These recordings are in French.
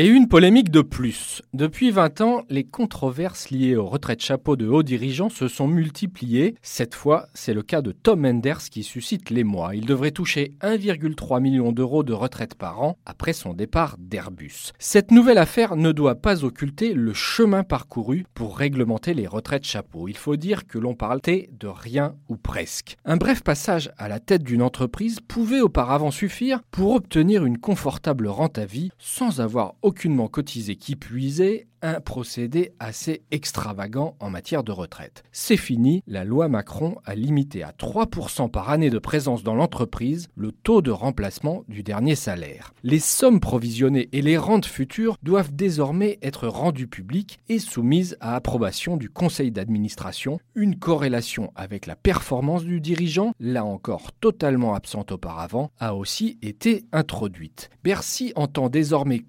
Et une polémique de plus. Depuis 20 ans, les controverses liées aux retraites chapeau de hauts dirigeants se sont multipliées. Cette fois, c'est le cas de Tom Enders qui suscite l'émoi. Il devrait toucher 1,3 million d'euros de retraite par an après son départ d'Airbus. Cette nouvelle affaire ne doit pas occulter le chemin parcouru pour réglementer les retraites chapeau. Il faut dire que l'on parlait de rien ou presque. Un bref passage à la tête d'une entreprise pouvait auparavant suffire pour obtenir une confortable rente à vie sans avoir aucunement cotisé qui puisait un procédé assez extravagant en matière de retraite. C'est fini, la loi Macron a limité à 3% par année de présence dans l'entreprise le taux de remplacement du dernier salaire. Les sommes provisionnées et les rentes futures doivent désormais être rendues publiques et soumises à approbation du conseil d'administration. Une corrélation avec la performance du dirigeant, là encore totalement absente auparavant, a aussi été introduite. Bercy entend désormais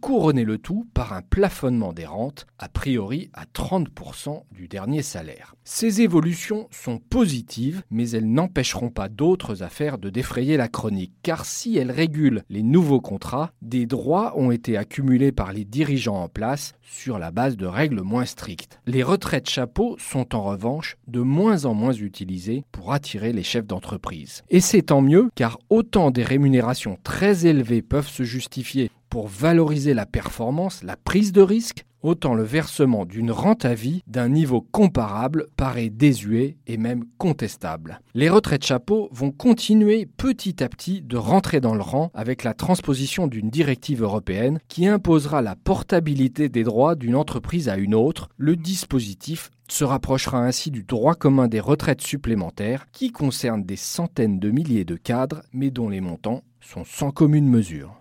le tout par un plafonnement des rentes a priori à 30% du dernier salaire. Ces évolutions sont positives, mais elles n'empêcheront pas d'autres affaires de défrayer la chronique, car si elles régulent les nouveaux contrats, des droits ont été accumulés par les dirigeants en place sur la base de règles moins strictes. Les retraites chapeaux sont en revanche de moins en moins utilisées pour attirer les chefs d'entreprise. Et c'est tant mieux, car autant des rémunérations très élevées peuvent se justifier pour valoriser la performance, la prise de risque, autant le versement d'une rente à vie d'un niveau comparable paraît désuet et même contestable. Les retraites chapeaux vont continuer petit à petit de rentrer dans le rang avec la transposition d'une directive européenne qui imposera la portabilité des droits d'une entreprise à une autre. Le dispositif se rapprochera ainsi du droit commun des retraites supplémentaires qui concerne des centaines de milliers de cadres mais dont les montants sont sans commune mesure.